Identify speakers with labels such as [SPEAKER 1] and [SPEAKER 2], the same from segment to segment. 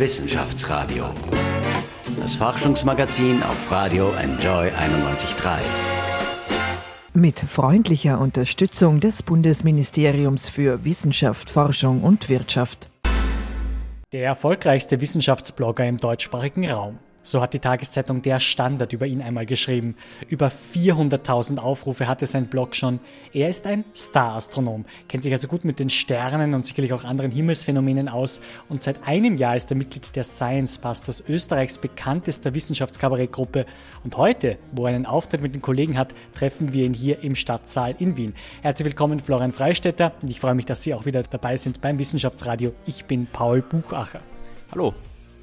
[SPEAKER 1] Wissenschaftsradio. Das Forschungsmagazin auf Radio Enjoy 91.3.
[SPEAKER 2] Mit freundlicher Unterstützung des Bundesministeriums für Wissenschaft, Forschung und Wirtschaft.
[SPEAKER 3] Der erfolgreichste Wissenschaftsblogger im deutschsprachigen Raum. So hat die Tageszeitung Der Standard über ihn einmal geschrieben. Über 400.000 Aufrufe hatte sein Blog schon. Er ist ein Star-Astronom, kennt sich also gut mit den Sternen und sicherlich auch anderen Himmelsphänomenen aus. Und seit einem Jahr ist er Mitglied der Science Busters, Österreichs bekanntester Wissenschaftskabarettgruppe. Und heute, wo er einen Auftritt mit den Kollegen hat, treffen wir ihn hier im Stadtsaal in Wien. Herzlich willkommen, Florian Freistetter. Und ich freue mich, dass Sie auch wieder dabei sind beim Wissenschaftsradio. Ich bin Paul Buchacher.
[SPEAKER 4] Hallo.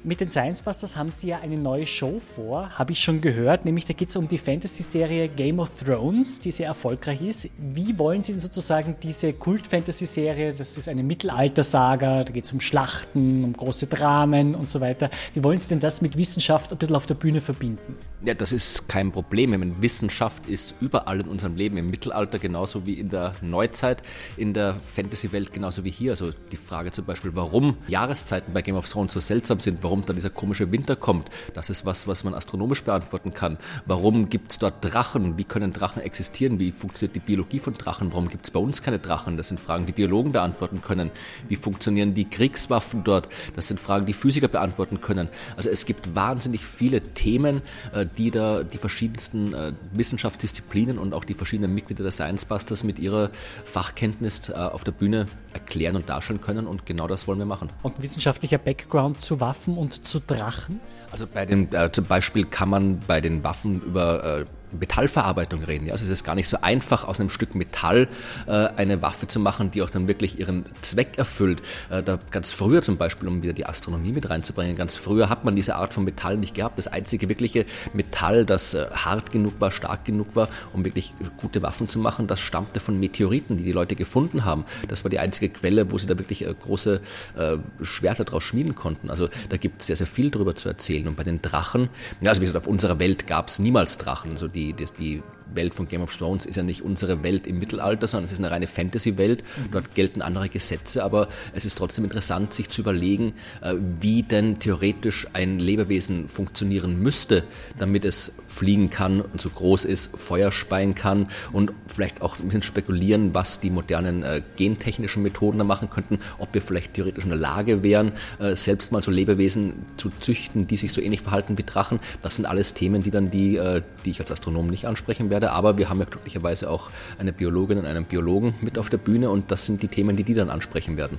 [SPEAKER 3] Mit den Science Busters haben sie ja eine neue Show vor, habe ich schon gehört, nämlich da geht es um die Fantasy-Serie Game of Thrones, die sehr erfolgreich ist. Wie wollen Sie denn sozusagen diese Kult-Fantasy-Serie, das ist eine Mittelalter-Saga, da geht es um Schlachten, um große Dramen und so weiter. Wie wollen Sie denn das mit Wissenschaft ein bisschen auf der Bühne verbinden?
[SPEAKER 4] Ja, das ist kein Problem. Meine, Wissenschaft ist überall in unserem Leben, im Mittelalter genauso wie in der Neuzeit, in der Fantasy-Welt genauso wie hier. Also die Frage zum Beispiel, warum Jahreszeiten bei Game of Thrones so seltsam sind, warum dann dieser komische Winter kommt, das ist was, was man astronomisch beantworten kann. Warum gibt es dort Drachen? Wie können Drachen existieren? Wie funktioniert die Biologie von Drachen? Warum gibt es bei uns keine Drachen? Das sind Fragen, die Biologen beantworten können. Wie funktionieren die Kriegswaffen dort? Das sind Fragen, die Physiker beantworten können. Also es gibt wahnsinnig viele Themen, äh, die da die verschiedensten äh, Wissenschaftsdisziplinen und auch die verschiedenen Mitglieder der Science Busters mit ihrer Fachkenntnis äh, auf der Bühne erklären und darstellen können. Und genau das wollen wir machen.
[SPEAKER 3] Und wissenschaftlicher Background zu Waffen und zu Drachen?
[SPEAKER 4] Also bei den, äh, zum Beispiel kann man bei den Waffen über äh, Metallverarbeitung reden. Ja? Also es ist gar nicht so einfach, aus einem Stück Metall äh, eine Waffe zu machen, die auch dann wirklich ihren Zweck erfüllt. Äh, da ganz früher zum Beispiel, um wieder die Astronomie mit reinzubringen, ganz früher hat man diese Art von Metall nicht gehabt. Das einzige wirkliche Metall, das äh, hart genug war, stark genug war, um wirklich gute Waffen zu machen, das stammte von Meteoriten, die die Leute gefunden haben. Das war die einzige Quelle, wo sie da wirklich äh, große äh, Schwerter draus schmieden konnten. Also da gibt es sehr, sehr viel darüber zu erzählen. Und bei den Drachen, ja, also wie gesagt, auf unserer Welt gab es niemals Drachen. Also die, die, die Welt von Game of Thrones ist ja nicht unsere Welt im Mittelalter, sondern es ist eine reine Fantasy-Welt. Mhm. Dort gelten andere Gesetze, aber es ist trotzdem interessant, sich zu überlegen, äh, wie denn theoretisch ein Lebewesen funktionieren müsste, damit es fliegen kann und so groß ist, Feuer speien kann und vielleicht auch ein bisschen spekulieren, was die modernen äh, gentechnischen Methoden da machen könnten, ob wir vielleicht theoretisch in der Lage wären, äh, selbst mal so Lebewesen zu züchten, die sich so ähnlich verhalten wie Drachen. Das sind alles Themen, die dann die, die ich als Astronom nicht ansprechen werde, aber wir haben ja glücklicherweise auch eine Biologin und einen Biologen mit auf der Bühne und das sind die Themen, die die dann ansprechen werden.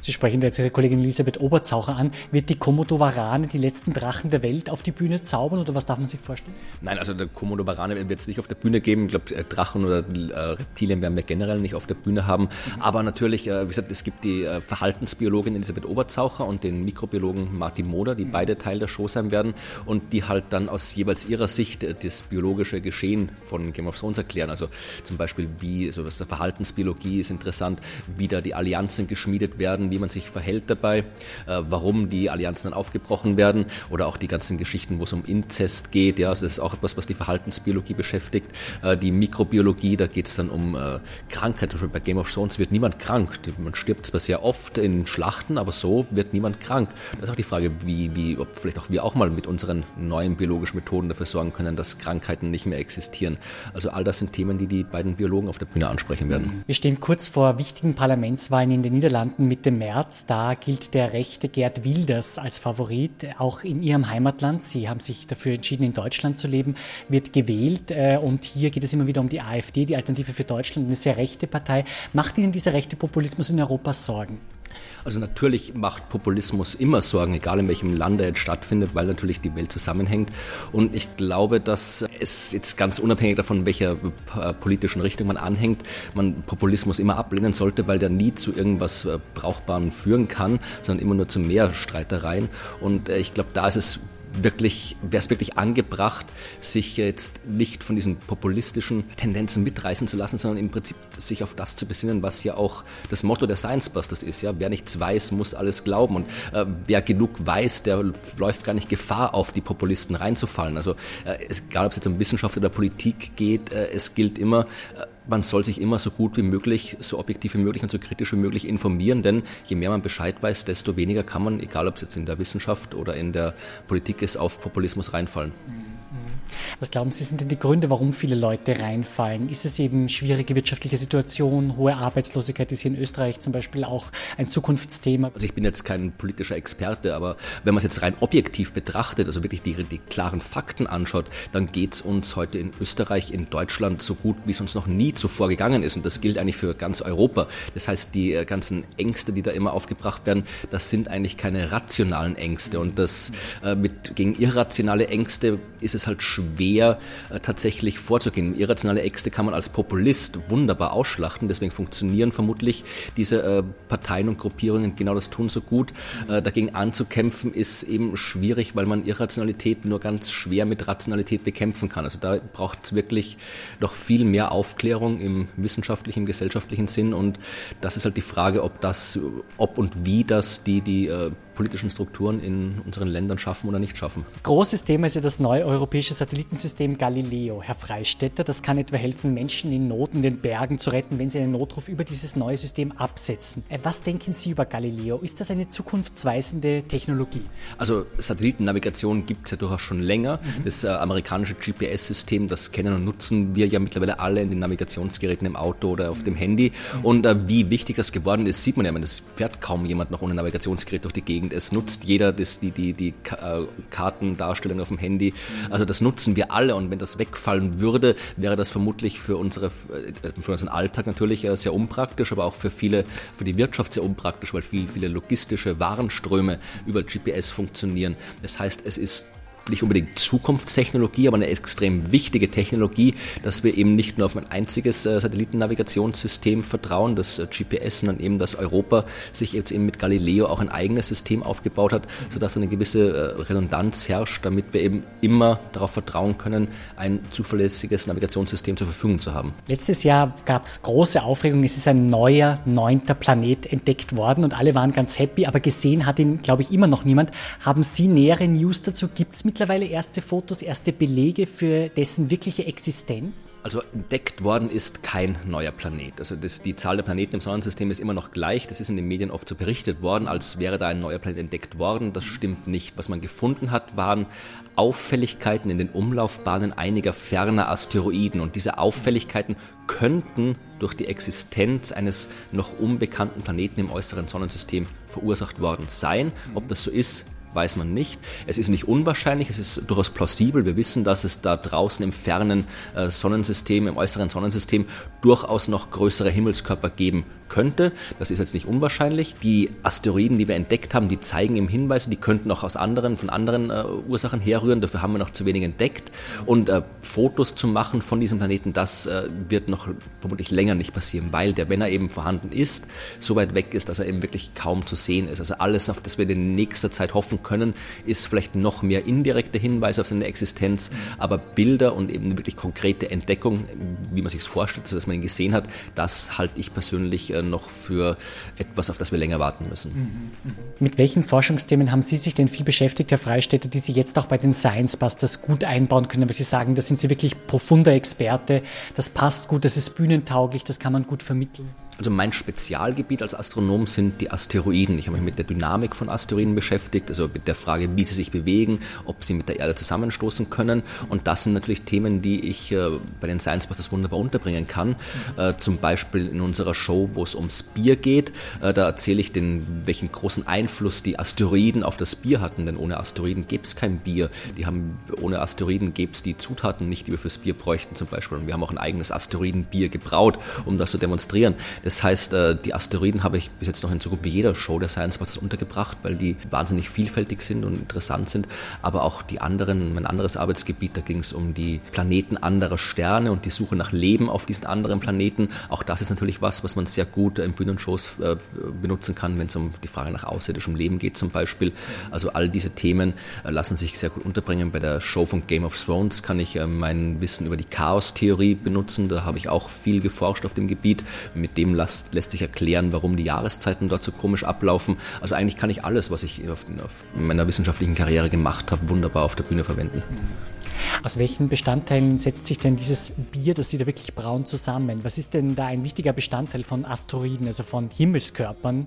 [SPEAKER 3] Sie sprechen jetzt Ihre Kollegin Elisabeth Oberzaucher an. Wird die Komodo Varane die letzten Drachen der Welt auf die Bühne zaubern oder was darf man sich vorstellen?
[SPEAKER 4] Nein, also der Komodo Varane wird es nicht auf der Bühne geben. Ich glaube, äh, Drachen oder äh, Reptilien werden wir generell nicht auf der Bühne haben. Mhm. Aber natürlich, äh, wie gesagt, es gibt die Verhaltensbiologin Elisabeth Oberzaucher und den Mikrobiologen Martin Moder, die mhm. beide Teil der Show sein werden und die halt dann aus jeweils ihrer Sicht das biologische Geschehen von Game of Thrones erklären. Also zum Beispiel, wie so was der Verhaltensbiologie ist interessant, wie da die Allianzen geschmiedet werden, wie man sich verhält dabei, äh, warum die Allianzen dann aufgebrochen werden oder auch die ganzen Geschichten, wo es um Inzest geht. Ja, also das ist auch etwas, was die Verhaltensbiologie beschäftigt. Äh, die Mikrobiologie, da geht es dann um äh, Krankheit. Zum Beispiel bei Game of Thrones wird niemand krank. Man stirbt zwar sehr oft in Schlachten, aber so wird niemand krank. Das ist auch die Frage, wie, wie, ob vielleicht auch wir auch mal mit unseren neuen biologischen Methoden dafür sorgen können, dass Krankheiten nicht mehr existieren. Also all das sind Themen, die die beiden Biologen auf der Bühne ansprechen werden.
[SPEAKER 3] Wir stehen kurz vor wichtigen Parlamentswahlen in den Niederlanden mit dem März. Da gilt der rechte Gerd Wilders als Favorit, auch in ihrem Heimatland. Sie haben sich dafür entschieden, in Deutschland zu leben, wird gewählt. Äh, und hier geht es immer wieder um die AfD, die Alternative für Deutschland, eine sehr rechte Partei. Macht Ihnen dieser rechte Populismus in Europa Sorgen?
[SPEAKER 4] Also natürlich macht Populismus immer Sorgen, egal in welchem Land er jetzt stattfindet, weil natürlich die Welt zusammenhängt. Und ich glaube, dass es jetzt ganz unabhängig davon, welcher äh, politischen Richtung man anhängt, man Populismus immer ablehnen sollte, weil der nie zu irgendwas äh, Brauchbarem führen kann, sondern immer nur zu mehr Streitereien. Und äh, ich glaube, da ist es wirklich, wäre es wirklich angebracht, sich jetzt nicht von diesen populistischen Tendenzen mitreißen zu lassen, sondern im Prinzip sich auf das zu besinnen, was ja auch das Motto der Science Busters ist. Ja? Wer nichts weiß, muss alles glauben. Und äh, wer genug weiß, der läuft gar nicht Gefahr, auf die Populisten reinzufallen. Also äh, egal, ob es jetzt um Wissenschaft oder Politik geht, äh, es gilt immer, äh, man soll sich immer so gut wie möglich, so objektiv wie möglich und so kritisch wie möglich informieren, denn je mehr man Bescheid weiß, desto weniger kann man, egal ob es jetzt in der Wissenschaft oder in der Politik ist, auf Populismus reinfallen. Mhm.
[SPEAKER 3] Was glauben Sie, sind denn die Gründe, warum viele Leute reinfallen? Ist es eben schwierige wirtschaftliche Situation, hohe Arbeitslosigkeit ist hier in Österreich zum Beispiel auch ein Zukunftsthema?
[SPEAKER 4] Also ich bin jetzt kein politischer Experte, aber wenn man es jetzt rein objektiv betrachtet, also wirklich die, die klaren Fakten anschaut, dann geht es uns heute in Österreich, in Deutschland so gut, wie es uns noch nie zuvor gegangen ist. Und das gilt eigentlich für ganz Europa. Das heißt, die äh, ganzen Ängste, die da immer aufgebracht werden, das sind eigentlich keine rationalen Ängste. Und das äh, mit gegen irrationale Ängste ist es halt schwer schwer äh, tatsächlich vorzugehen. Irrationale Ängste kann man als Populist wunderbar ausschlachten, deswegen funktionieren vermutlich diese äh, Parteien und Gruppierungen genau das tun so gut. Äh, dagegen anzukämpfen ist eben schwierig, weil man Irrationalität nur ganz schwer mit Rationalität bekämpfen kann. Also da braucht es wirklich noch viel mehr Aufklärung im wissenschaftlichen, gesellschaftlichen Sinn und das ist halt die Frage, ob das, ob und wie das die, die politischen Strukturen in unseren Ländern schaffen oder nicht schaffen.
[SPEAKER 3] Großes Thema ist ja das neue europäische Satellitensystem Galileo. Herr Freistetter, das kann etwa helfen, Menschen in Not in den Bergen zu retten, wenn sie einen Notruf über dieses neue System absetzen. Äh, was denken Sie über Galileo? Ist das eine zukunftsweisende Technologie?
[SPEAKER 4] Also Satellitennavigation gibt es ja durchaus schon länger. Mhm. Das äh, amerikanische GPS-System, das kennen und nutzen wir ja mittlerweile alle in den Navigationsgeräten im Auto oder auf dem Handy. Mhm. Und äh, wie wichtig das geworden ist, sieht man ja. Es fährt kaum jemand noch ohne Navigationsgerät durch die Gegend und es nutzt jeder das, die, die, die äh, Kartendarstellung auf dem Handy. Also das nutzen wir alle und wenn das wegfallen würde, wäre das vermutlich für, unsere, äh, für unseren Alltag natürlich äh, sehr unpraktisch, aber auch für viele, für die Wirtschaft sehr unpraktisch, weil viel, viele logistische Warenströme über GPS funktionieren. Das heißt, es ist nicht unbedingt Zukunftstechnologie, aber eine extrem wichtige Technologie, dass wir eben nicht nur auf ein einziges äh, Satellitennavigationssystem vertrauen, das äh, GPS, sondern eben, dass Europa sich jetzt eben mit Galileo auch ein eigenes System aufgebaut hat, sodass eine gewisse äh, Redundanz herrscht, damit wir eben immer darauf vertrauen können, ein zuverlässiges Navigationssystem zur Verfügung zu haben.
[SPEAKER 3] Letztes Jahr gab es große Aufregung, es ist ein neuer, neunter Planet entdeckt worden und alle waren ganz happy, aber gesehen hat ihn, glaube ich, immer noch niemand. Haben Sie nähere News dazu? Gibt es mittlerweile erste Fotos, erste Belege für dessen wirkliche Existenz?
[SPEAKER 4] Also entdeckt worden ist kein neuer Planet. Also das, die Zahl der Planeten im Sonnensystem ist immer noch gleich. Das ist in den Medien oft so berichtet worden, als wäre da ein neuer Planet entdeckt worden. Das stimmt nicht. Was man gefunden hat, waren Auffälligkeiten in den Umlaufbahnen einiger ferner Asteroiden. Und diese Auffälligkeiten könnten durch die Existenz eines noch unbekannten Planeten im äußeren Sonnensystem verursacht worden sein. Ob das so ist, weiß man nicht. Es ist nicht unwahrscheinlich, es ist durchaus plausibel. Wir wissen, dass es da draußen im fernen äh, Sonnensystem, im äußeren Sonnensystem durchaus noch größere Himmelskörper geben könnte. Das ist jetzt nicht unwahrscheinlich. Die Asteroiden, die wir entdeckt haben, die zeigen im Hinweis, die könnten auch aus anderen, von anderen äh, Ursachen herrühren. Dafür haben wir noch zu wenig entdeckt. Und äh, Fotos zu machen von diesem Planeten, das äh, wird noch vermutlich länger nicht passieren, weil der, wenn er eben vorhanden ist, so weit weg ist, dass er eben wirklich kaum zu sehen ist. Also alles, auf das wir in nächster Zeit hoffen können, ist vielleicht noch mehr indirekte Hinweise auf seine Existenz, aber Bilder und eben wirklich konkrete Entdeckung, wie man sich es vorstellt, also dass man ihn gesehen hat, das halte ich persönlich äh, noch für etwas, auf das wir länger warten müssen.
[SPEAKER 3] Mhm. Mit welchen Forschungsthemen haben Sie sich denn viel beschäftigt, Herr Freistädter, die Sie jetzt auch bei den Science Busters gut einbauen können? Weil Sie sagen, da sind Sie wirklich profunder Experte, das passt gut, das ist bühnentauglich, das kann man gut vermitteln.
[SPEAKER 4] Also mein Spezialgebiet als Astronom sind die Asteroiden. Ich habe mich mit der Dynamik von Asteroiden beschäftigt, also mit der Frage, wie sie sich bewegen, ob sie mit der Erde zusammenstoßen können. Und das sind natürlich Themen, die ich äh, bei den Science Busters wunderbar unterbringen kann. Äh, zum Beispiel in unserer Show, wo es ums Bier geht. Äh, da erzähle ich den, welchen großen Einfluss die Asteroiden auf das Bier hatten. Denn ohne Asteroiden gäbe es kein Bier. Die haben, ohne Asteroiden gäbe es die Zutaten nicht, die wir fürs Bier bräuchten zum Beispiel. Und wir haben auch ein eigenes Asteroidenbier gebraut, um das zu demonstrieren. Das das heißt, äh, die Asteroiden habe ich bis jetzt noch in so gut wie jeder Show der Science Busters untergebracht, weil die wahnsinnig vielfältig sind und interessant sind. Aber auch die anderen, mein anderes Arbeitsgebiet, da ging es um die Planeten anderer Sterne und die Suche nach Leben auf diesen anderen Planeten. Auch das ist natürlich was, was man sehr gut in Bühnenshows äh, benutzen kann, wenn es um die Frage nach außerirdischem Leben geht zum Beispiel. Also all diese Themen äh, lassen sich sehr gut unterbringen. Bei der Show von Game of Thrones kann ich mein Wissen über die Chaos-Theorie benutzen. Da habe ich auch viel geforscht auf dem Gebiet. Mit dem lässt, lässt sich erklären, warum die Jahreszeiten dort so komisch ablaufen. Also eigentlich kann ich alles, was ich auf, auf meiner wissenschaftlichen Karriere gemacht habe, wunderbar auf der Bühne verwenden.
[SPEAKER 3] Aus welchen Bestandteilen setzt sich denn dieses Bier, das Sie da wirklich braun, zusammen? Was ist denn da ein wichtiger Bestandteil von Asteroiden, also von Himmelskörpern?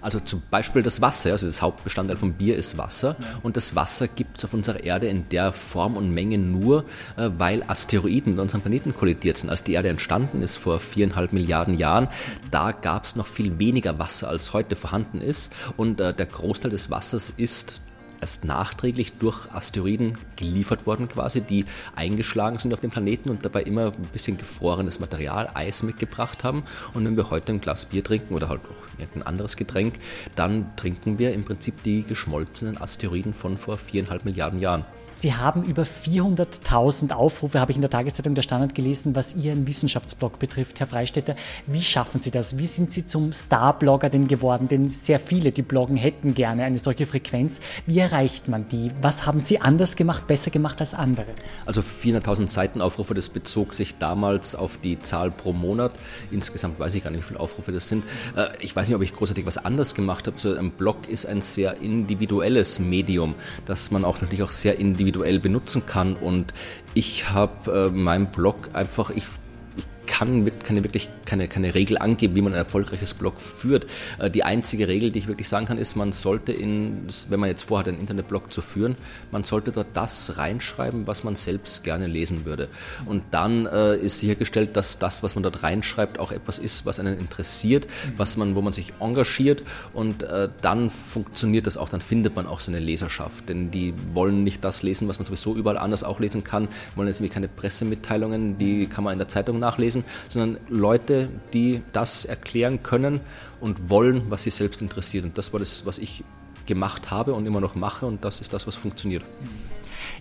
[SPEAKER 4] Also zum Beispiel das Wasser, also das Hauptbestandteil von Bier ist Wasser und das Wasser gibt es auf unserer Erde in der Form und Menge nur, äh, weil Asteroiden mit unserem Planeten kollidiert sind. Als die Erde entstanden ist vor viereinhalb Milliarden Jahren, da gab es noch viel weniger Wasser, als heute vorhanden ist und äh, der Großteil des Wassers ist erst nachträglich durch Asteroiden geliefert worden quasi, die eingeschlagen sind auf dem Planeten und dabei immer ein bisschen gefrorenes Material, Eis mitgebracht haben. Und wenn wir heute ein Glas Bier trinken oder halt auch irgendein anderes Getränk, dann trinken wir im Prinzip die geschmolzenen Asteroiden von vor viereinhalb Milliarden Jahren.
[SPEAKER 3] Sie haben über 400.000 Aufrufe, habe ich in der Tageszeitung der Standard gelesen, was Ihren Wissenschaftsblog betrifft. Herr Freistetter, wie schaffen Sie das? Wie sind Sie zum Star-Blogger denn geworden? Denn sehr viele, die bloggen, hätten gerne eine solche Frequenz. Wie erreicht man die? Was haben Sie anders gemacht, besser gemacht als andere?
[SPEAKER 4] Also 400.000 Seitenaufrufe, das bezog sich damals auf die Zahl pro Monat. Insgesamt weiß ich gar nicht, wie viele Aufrufe das sind. Äh, ich weiß nicht, ob ich großartig was anders gemacht habe. So ein Blog ist ein sehr individuelles Medium, das man auch natürlich auch sehr individuell individuell benutzen kann. Und ich habe äh, meinen Blog einfach, ich kann keine wirklich keine, keine Regel angeben, wie man ein erfolgreiches Blog führt. Äh, die einzige Regel, die ich wirklich sagen kann, ist, man sollte in, wenn man jetzt vorhat, einen Internetblog zu führen, man sollte dort das reinschreiben, was man selbst gerne lesen würde. Und dann äh, ist sichergestellt, dass das, was man dort reinschreibt, auch etwas ist, was einen interessiert, was man, wo man sich engagiert und äh, dann funktioniert das auch, dann findet man auch seine Leserschaft. Denn die wollen nicht das lesen, was man sowieso überall anders auch lesen kann, wollen jetzt nämlich keine Pressemitteilungen, die kann man in der Zeitung nachlesen lesen, sondern Leute, die das erklären können und wollen, was sie selbst interessiert. Und das war das, was ich gemacht habe und immer noch mache und das ist das, was funktioniert.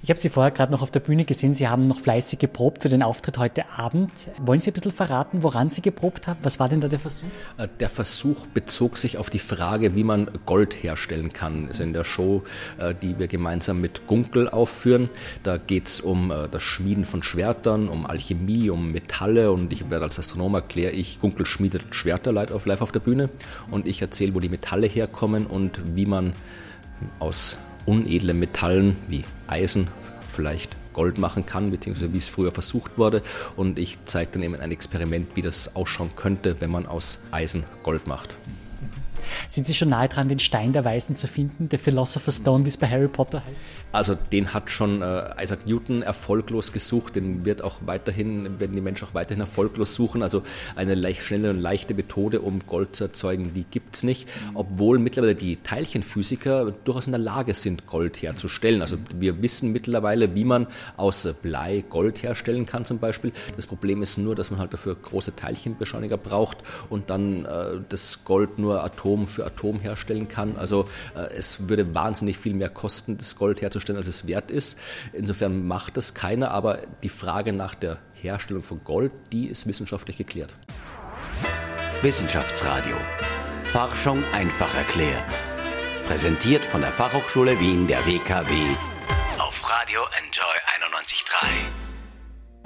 [SPEAKER 3] Ich habe Sie vorher gerade noch auf der Bühne gesehen. Sie haben noch fleißig geprobt für den Auftritt heute Abend. Wollen Sie ein bisschen verraten, woran Sie geprobt haben? Was war denn da der Versuch?
[SPEAKER 4] Äh, der Versuch bezog sich auf die Frage, wie man Gold herstellen kann. Also in der Show, äh, die wir gemeinsam mit Gunkel aufführen, da geht es um äh, das Schmieden von Schwertern, um Alchemie, um Metalle und ich werde als Astronom erkläre ich, Gunkel schmiedet Schwerter live auf der Bühne und ich erzähle, wo die Metalle herkommen und wie man aus unedle Metallen wie Eisen vielleicht Gold machen kann, beziehungsweise wie es früher versucht wurde. Und ich zeige dann eben ein Experiment, wie das ausschauen könnte, wenn man aus Eisen Gold macht.
[SPEAKER 3] Sind Sie schon nahe dran, den Stein der Weisen zu finden, der Philosopher's Stone, wie es bei Harry Potter heißt?
[SPEAKER 4] Also den hat schon äh, Isaac Newton erfolglos gesucht, den wird auch weiterhin, werden die Menschen auch weiterhin erfolglos suchen. Also eine leicht, schnelle und leichte Methode, um Gold zu erzeugen, die gibt es nicht. Obwohl mittlerweile die Teilchenphysiker durchaus in der Lage sind, Gold herzustellen. Also wir wissen mittlerweile, wie man aus Blei Gold herstellen kann zum Beispiel. Das Problem ist nur, dass man halt dafür große Teilchenbeschleuniger braucht und dann äh, das Gold nur Atom für Atom herstellen kann. Also äh, es würde wahnsinnig viel mehr kosten, das Gold herzustellen, als es wert ist. Insofern macht das keiner, aber die Frage nach der Herstellung von Gold, die ist wissenschaftlich geklärt.
[SPEAKER 1] Wissenschaftsradio. Forschung einfach erklärt. Präsentiert von der Fachhochschule Wien der WKW auf Radio Enjoy 91.3.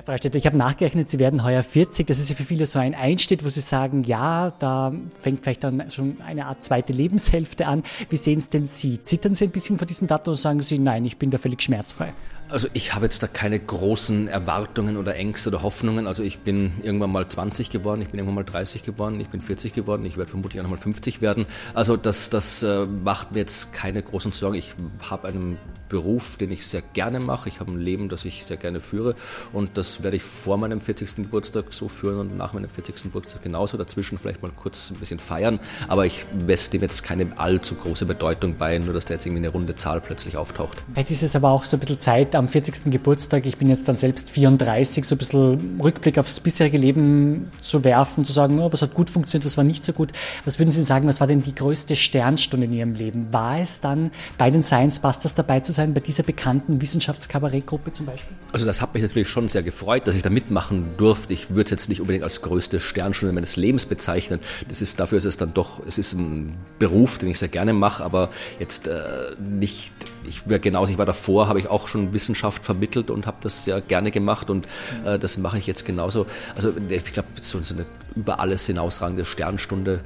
[SPEAKER 3] Herr Freistetter, ich habe nachgerechnet, Sie werden heuer 40. Das ist ja für viele so ein Einstieg, wo Sie sagen, ja, da fängt vielleicht dann schon eine Art zweite Lebenshälfte an. Wie sehen es denn Sie? Zittern Sie ein bisschen vor diesem Datum oder sagen Sie, nein, ich bin da völlig schmerzfrei?
[SPEAKER 4] Also ich habe jetzt da keine großen Erwartungen oder Ängste oder Hoffnungen. Also ich bin irgendwann mal 20 geworden, ich bin irgendwann mal 30 geworden, ich bin 40 geworden, ich werde vermutlich auch nochmal 50 werden. Also das, das äh, macht mir jetzt keine großen Sorgen. Ich habe einen Beruf, den ich sehr gerne mache. Ich habe ein Leben, das ich sehr gerne führe und das werde ich vor meinem 40. Geburtstag so führen und nach meinem 40. Geburtstag genauso. Dazwischen vielleicht mal kurz ein bisschen feiern, aber ich messe dem jetzt keine allzu große Bedeutung bei, nur dass da jetzt irgendwie eine runde Zahl plötzlich auftaucht.
[SPEAKER 3] Vielleicht ist es aber auch so ein bisschen Zeit am 40. Geburtstag. Ich bin jetzt dann selbst 34, so ein bisschen Rückblick aufs bisherige Leben zu werfen, zu sagen, oh, was hat gut funktioniert, was war nicht so gut. Was würden Sie sagen, was war denn die größte Sternstunde in Ihrem Leben? War es dann bei den Science Busters dabei zu sein? bei dieser bekannten Wissenschaftskabarettgruppe zum Beispiel?
[SPEAKER 4] Also das hat mich natürlich schon sehr gefreut, dass ich da mitmachen durfte. Ich würde es jetzt nicht unbedingt als größte Sternstunde meines Lebens bezeichnen. Das ist, dafür ist es dann doch, es ist ein Beruf, den ich sehr gerne mache, aber jetzt äh, nicht, ich wäre genauso, ich war davor, habe ich auch schon Wissenschaft vermittelt und habe das sehr gerne gemacht und äh, das mache ich jetzt genauso. Also ich glaube, so eine über alles hinausragende Sternstunde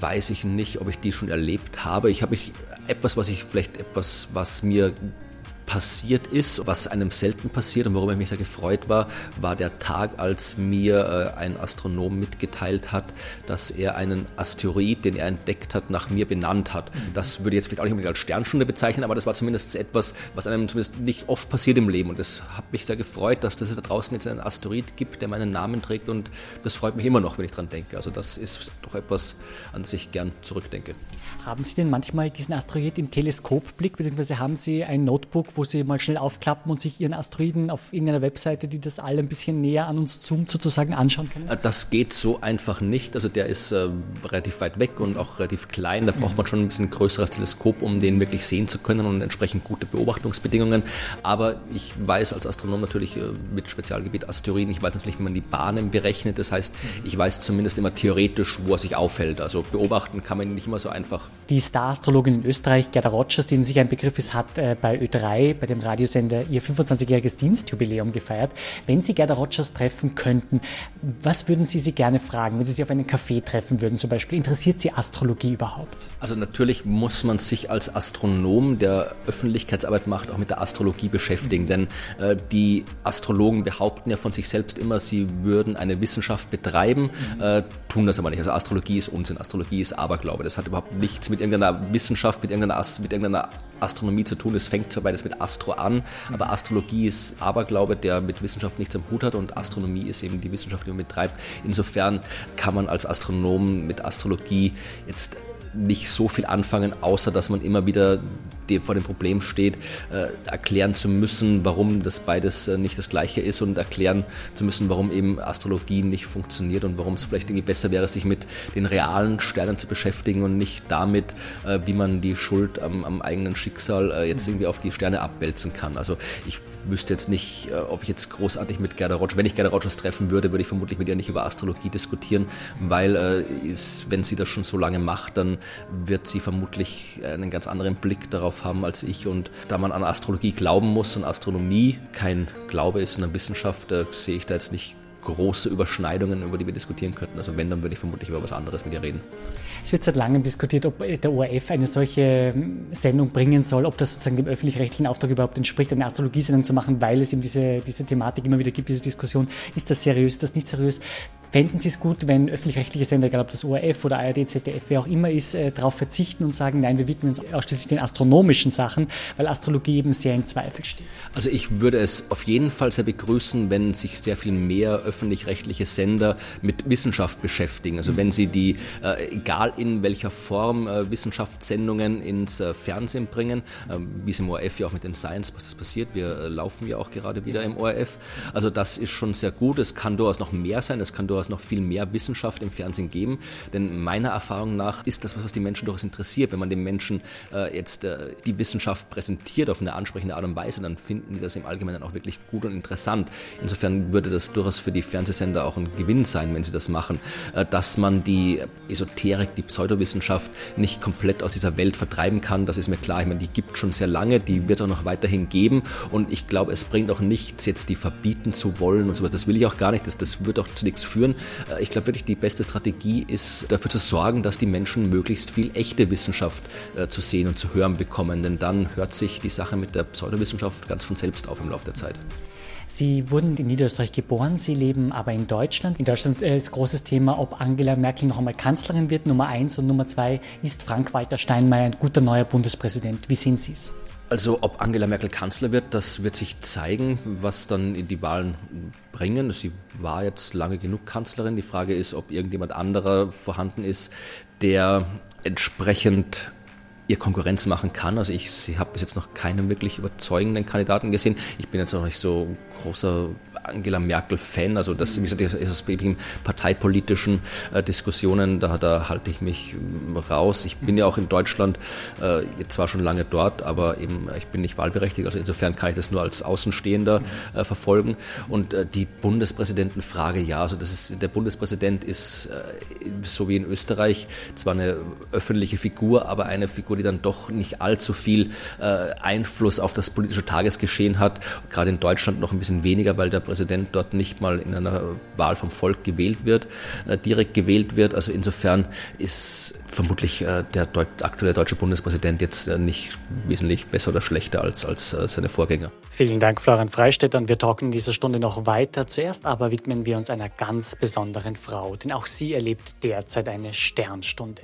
[SPEAKER 4] weiß ich nicht, ob ich die schon erlebt habe. Ich habe ich etwas, was ich vielleicht etwas, was mir passiert ist, was einem selten passiert und worüber ich mich sehr gefreut war, war der Tag, als mir äh, ein Astronom mitgeteilt hat, dass er einen Asteroid, den er entdeckt hat, nach mir benannt hat. Mhm. Das würde ich jetzt vielleicht auch nicht unbedingt als Sternstunde bezeichnen, aber das war zumindest etwas, was einem zumindest nicht oft passiert im Leben und das hat mich sehr gefreut, dass es da draußen jetzt einen Asteroid gibt, der meinen Namen trägt und das freut mich immer noch, wenn ich dran denke. Also das ist doch etwas, an das ich gern zurückdenke.
[SPEAKER 3] Haben Sie denn manchmal diesen Asteroid im Teleskopblick, beziehungsweise haben Sie ein Notebook, wo Sie mal schnell aufklappen und sich Ihren Asteroiden auf irgendeiner Webseite, die das alle ein bisschen näher an uns zoomt, sozusagen anschauen können? Äh,
[SPEAKER 4] das geht so einfach nicht. Also der ist äh, relativ weit weg und auch relativ klein. Da braucht man schon ein bisschen größeres Teleskop, um den wirklich sehen zu können und entsprechend gute Beobachtungsbedingungen. Aber ich weiß als Astronom natürlich äh, mit Spezialgebiet Asteroiden, ich weiß natürlich, wie man die Bahnen berechnet. Das heißt, ich weiß zumindest immer theoretisch, wo er sich aufhält. Also beobachten kann man ihn nicht immer so einfach.
[SPEAKER 3] Die Star-Astrologin in Österreich, Gerda Rogers, die sicher ein Begriff ist, hat äh, bei Ö3, bei dem Radiosender, ihr 25-jähriges Dienstjubiläum gefeiert. Wenn Sie Gerda Rogers treffen könnten, was würden Sie sie gerne fragen, wenn Sie sie auf einen Café treffen würden zum Beispiel? Interessiert Sie Astrologie überhaupt?
[SPEAKER 4] Also natürlich muss man sich als Astronom, der Öffentlichkeitsarbeit macht, auch mit der Astrologie beschäftigen. Mhm. Denn äh, die Astrologen behaupten ja von sich selbst immer, sie würden eine Wissenschaft betreiben, mhm. äh, tun das aber nicht. Also Astrologie ist Unsinn, Astrologie ist Aberglaube. Das hat überhaupt nichts mit irgendeiner Wissenschaft, mit irgendeiner, Ast mit irgendeiner Astronomie zu tun. Es fängt zwar beides mit Astro an, aber Astrologie ist Aberglaube, der mit Wissenschaft nichts am Hut hat und Astronomie ist eben die Wissenschaft, die man betreibt. Insofern kann man als Astronom mit Astrologie jetzt nicht so viel anfangen, außer dass man immer wieder vor dem Problem steht, äh, erklären zu müssen, warum das beides äh, nicht das gleiche ist und erklären zu müssen, warum eben Astrologie nicht funktioniert und warum es vielleicht irgendwie besser wäre, sich mit den realen Sternen zu beschäftigen und nicht damit, äh, wie man die Schuld am, am eigenen Schicksal jetzt irgendwie auf die Sterne abwälzen kann. Also ich wüsste jetzt nicht, ob ich jetzt großartig mit Gerda Rogers, wenn ich Gerda Rogers treffen würde, würde ich vermutlich mit ihr nicht über Astrologie diskutieren, weil ist, wenn sie das schon so lange macht, dann wird sie vermutlich einen ganz anderen Blick darauf haben als ich. Und da man an Astrologie glauben muss und Astronomie kein Glaube ist, sondern Wissenschaft, äh, sehe ich da jetzt nicht große Überschneidungen, über die wir diskutieren könnten. Also wenn, dann würde ich vermutlich über was anderes mit ihr reden.
[SPEAKER 3] Es wird seit langem diskutiert, ob der ORF eine solche hm, Sendung bringen soll, ob das sozusagen dem öffentlich-rechtlichen Auftrag überhaupt entspricht, eine Astrologiesendung zu machen, weil es eben diese, diese Thematik immer wieder gibt, diese Diskussion, ist das seriös, ist das nicht seriös. Fänden Sie es gut, wenn öffentlich-rechtliche Sender, egal ob das ORF oder ARD, ZDF, wer auch immer ist, äh, darauf verzichten und sagen, nein, wir widmen uns ausschließlich den astronomischen Sachen, weil Astrologie eben sehr in Zweifel steht?
[SPEAKER 4] Also ich würde es auf jeden Fall sehr begrüßen, wenn sich sehr viel mehr öffentlich-rechtliche Sender mit Wissenschaft beschäftigen. Also wenn sie die, äh, egal in welcher Form, äh, Wissenschaftssendungen ins Fernsehen bringen, äh, wie es im ORF ja auch mit den Science was passiert. Wir laufen ja auch gerade wieder im ORF. Also das ist schon sehr gut. Es kann durchaus noch mehr sein. Es kann durchaus durchaus noch viel mehr Wissenschaft im Fernsehen geben. Denn meiner Erfahrung nach ist das, was die Menschen durchaus interessiert. Wenn man den Menschen äh, jetzt äh, die Wissenschaft präsentiert auf eine ansprechende Art und Weise, dann finden die das im Allgemeinen auch wirklich gut und interessant. Insofern würde das durchaus für die Fernsehsender auch ein Gewinn sein, wenn sie das machen. Äh, dass man die Esoterik, die Pseudowissenschaft nicht komplett aus dieser Welt vertreiben kann, das ist mir klar. Ich meine, die gibt schon sehr lange, die wird es auch noch weiterhin geben. Und ich glaube, es bringt auch nichts, jetzt die verbieten zu wollen und sowas. Das will ich auch gar nicht. Das, das wird auch zu nichts führen führen. Äh, ich glaube wirklich, die beste Strategie ist dafür zu sorgen, dass die Menschen möglichst viel echte Wissenschaft äh, zu sehen und zu hören bekommen. Denn dann hört sich die Sache mit der Pseudowissenschaft ganz von selbst auf im Laufe der Zeit.
[SPEAKER 3] Sie wurden in Niederösterreich geboren, Sie leben aber in Deutschland. In Deutschland ist großes Thema, ob Angela Merkel noch einmal Kanzlerin wird. Nummer eins und Nummer zwei ist Frank-Walter Steinmeier ein guter neuer Bundespräsident. Wie sehen Sie es?
[SPEAKER 4] Also ob Angela Merkel Kanzler wird, das wird sich zeigen, was dann in die Wahlen bringen. Sie war jetzt lange genug Kanzlerin. Die Frage ist, ob irgendjemand anderer vorhanden ist, der entsprechend ihr Konkurrenz machen kann. Also ich, habe bis jetzt noch keinen wirklich überzeugenden Kandidaten gesehen. Ich bin jetzt noch nicht so großer Angela Merkel-Fan. Also das, wie gesagt, ist in parteipolitischen äh, Diskussionen, da, da halte ich mich äh, raus. Ich bin ja auch in Deutschland äh, zwar schon lange dort, aber eben ich bin nicht wahlberechtigt. Also insofern kann ich das nur als Außenstehender äh, verfolgen. Und äh, die Bundespräsidentenfrage, ja, also das ist der Bundespräsident ist äh, so wie in Österreich zwar eine öffentliche Figur, aber eine Figur, die dann doch nicht allzu viel Einfluss auf das politische Tagesgeschehen hat. Gerade in Deutschland noch ein bisschen weniger, weil der Bundespräsident dort nicht mal in einer Wahl vom Volk gewählt wird, äh, direkt gewählt wird. Also insofern ist vermutlich äh, der aktuelle deutsche Bundespräsident jetzt äh, nicht wesentlich besser oder schlechter als, als seine Vorgänger.
[SPEAKER 3] Vielen Dank, Florian Freistetter. Und wir talken in dieser Stunde noch weiter. Zuerst aber widmen wir uns einer ganz besonderen Frau, denn auch sie erlebt derzeit eine Sternstunde.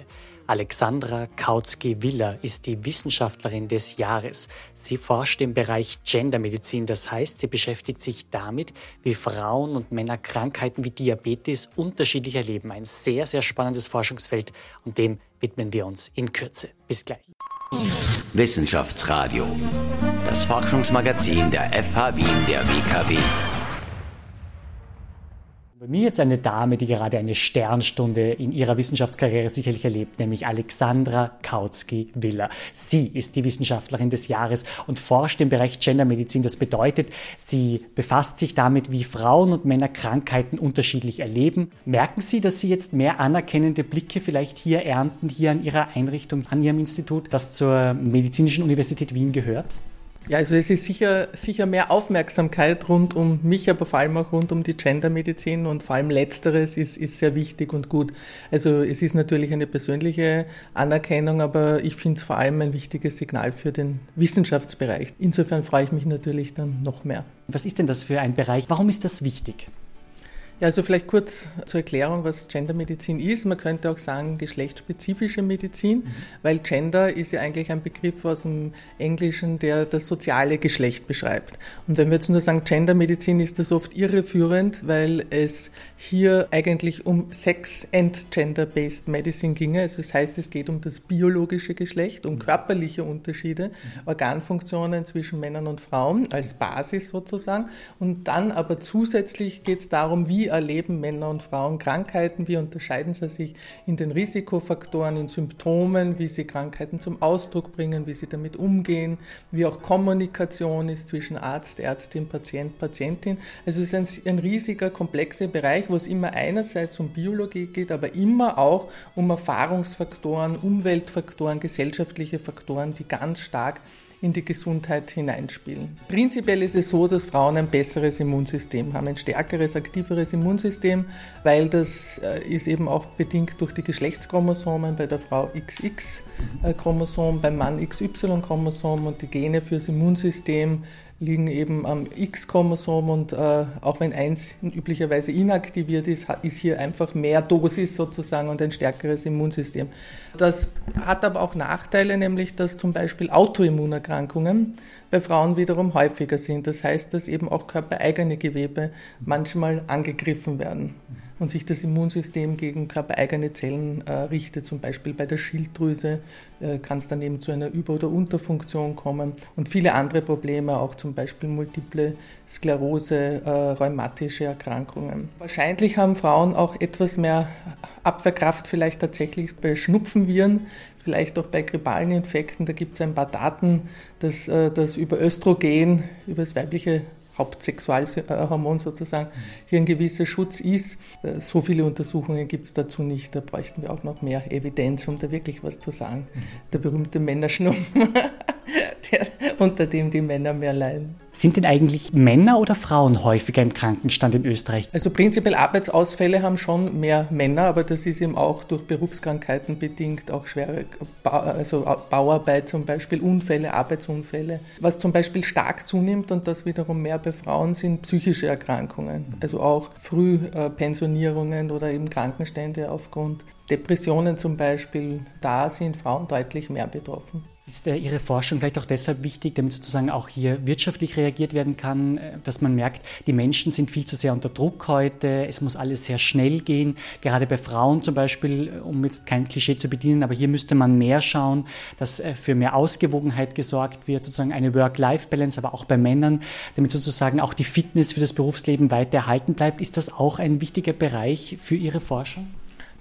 [SPEAKER 3] Alexandra Kautsky-Willer ist die Wissenschaftlerin des Jahres. Sie forscht im Bereich Gendermedizin, das heißt, sie beschäftigt sich damit, wie Frauen und Männer Krankheiten wie Diabetes unterschiedlich erleben. Ein sehr, sehr spannendes Forschungsfeld und dem widmen wir uns in Kürze. Bis gleich.
[SPEAKER 1] Wissenschaftsradio, das Forschungsmagazin der FH Wien der WKW.
[SPEAKER 3] Mir jetzt eine Dame, die gerade eine Sternstunde in ihrer Wissenschaftskarriere sicherlich erlebt, nämlich Alexandra Kautsky-Willer. Sie ist die Wissenschaftlerin des Jahres und forscht im Bereich Gendermedizin. Das bedeutet, sie befasst sich damit, wie Frauen und Männer Krankheiten unterschiedlich erleben. Merken Sie, dass Sie jetzt mehr anerkennende Blicke vielleicht hier ernten, hier an Ihrer Einrichtung, an Ihrem Institut, das zur Medizinischen Universität Wien gehört?
[SPEAKER 5] Ja, also es ist sicher, sicher mehr Aufmerksamkeit rund um mich, aber vor allem auch rund um die Gendermedizin und vor allem Letzteres ist, ist sehr wichtig und gut. Also es ist natürlich eine persönliche Anerkennung, aber ich finde es vor allem ein wichtiges Signal für den Wissenschaftsbereich. Insofern freue ich mich natürlich dann noch mehr.
[SPEAKER 3] Was ist denn das für ein Bereich? Warum ist das wichtig?
[SPEAKER 5] Ja, also vielleicht kurz zur Erklärung, was Gendermedizin ist. Man könnte auch sagen geschlechtsspezifische Medizin, mhm. weil Gender ist ja eigentlich ein Begriff aus dem Englischen, der das soziale Geschlecht beschreibt. Und wenn wir jetzt nur sagen Gendermedizin, ist das oft irreführend, weil es hier eigentlich um Sex and Gender-Based Medicine ginge. Also das heißt, es geht um das biologische Geschlecht, um mhm. körperliche Unterschiede, mhm. Organfunktionen zwischen Männern und Frauen als Basis sozusagen. Und dann aber zusätzlich geht es darum, wie erleben Männer und Frauen Krankheiten, wie unterscheiden sie sich in den Risikofaktoren, in Symptomen, wie sie Krankheiten zum Ausdruck bringen, wie sie damit umgehen, wie auch Kommunikation ist zwischen Arzt, Ärztin, Patient, Patientin. Also es ist ein, ein riesiger, komplexer Bereich, wo es immer einerseits um Biologie geht, aber immer auch um Erfahrungsfaktoren, Umweltfaktoren, gesellschaftliche Faktoren, die ganz stark in die Gesundheit hineinspielen. Prinzipiell ist es so, dass Frauen ein besseres Immunsystem haben, ein stärkeres, aktiveres Immunsystem, weil das äh, ist eben auch bedingt durch die Geschlechtschromosomen bei der Frau XX-Chromosom, beim Mann XY-Chromosom und die Gene fürs Immunsystem liegen eben am X-Chromosom und äh, auch wenn eins üblicherweise inaktiviert ist, ist hier einfach mehr Dosis sozusagen und ein stärkeres Immunsystem. Das hat aber auch Nachteile, nämlich dass zum Beispiel Autoimmunerkrankungen bei Frauen wiederum häufiger sind. Das heißt, dass eben auch körpereigene Gewebe manchmal angegriffen werden und sich das Immunsystem gegen körpereigene Zellen äh, richtet. Zum Beispiel bei der Schilddrüse äh, kann es dann eben zu einer Über- oder Unterfunktion kommen und viele andere Probleme, auch zum Beispiel multiple Sklerose, äh, rheumatische Erkrankungen. Wahrscheinlich haben Frauen auch etwas mehr Abwehrkraft vielleicht tatsächlich bei Schnupfenviren, vielleicht auch bei grippalen Infekten. Da gibt es ein paar Daten, dass, äh, dass über Östrogen, über das weibliche Hauptsexualhormon sozusagen, hier ein gewisser Schutz ist. Äh, so viele Untersuchungen gibt es dazu nicht. Da bräuchten wir auch noch mehr Evidenz, um da wirklich was zu sagen. Der berühmte Männerschnupfen, unter dem die Männer mehr leiden.
[SPEAKER 3] Sind denn eigentlich Männer oder Frauen häufiger im Krankenstand in Österreich?
[SPEAKER 5] Also prinzipiell Arbeitsausfälle haben schon mehr Männer, aber das ist eben auch durch Berufskrankheiten bedingt, auch schwere also Bauarbeit zum Beispiel, Unfälle, Arbeitsunfälle. Was zum Beispiel stark zunimmt und das wiederum mehr bei Frauen sind psychische Erkrankungen, also auch Frühpensionierungen oder eben Krankenstände aufgrund Depressionen zum Beispiel. Da sind Frauen deutlich mehr betroffen.
[SPEAKER 3] Ist Ihre Forschung vielleicht auch deshalb wichtig, damit sozusagen auch hier wirtschaftlich reagiert werden kann, äh, dass man merkt, die Menschen sind viel zu sehr unter Druck heute, es muss alles sehr schnell gehen, gerade bei Frauen zum Beispiel, äh, um jetzt kein Klischee zu bedienen, aber hier müsste man mehr schauen, dass äh, für mehr Ausgewogenheit gesorgt wird, sozusagen eine Work-Life-Balance, aber auch bei Männern, damit sozusagen auch die Fitness für das Berufsleben weiter erhalten bleibt. Ist das auch ein wichtiger Bereich für Ihre Forschung?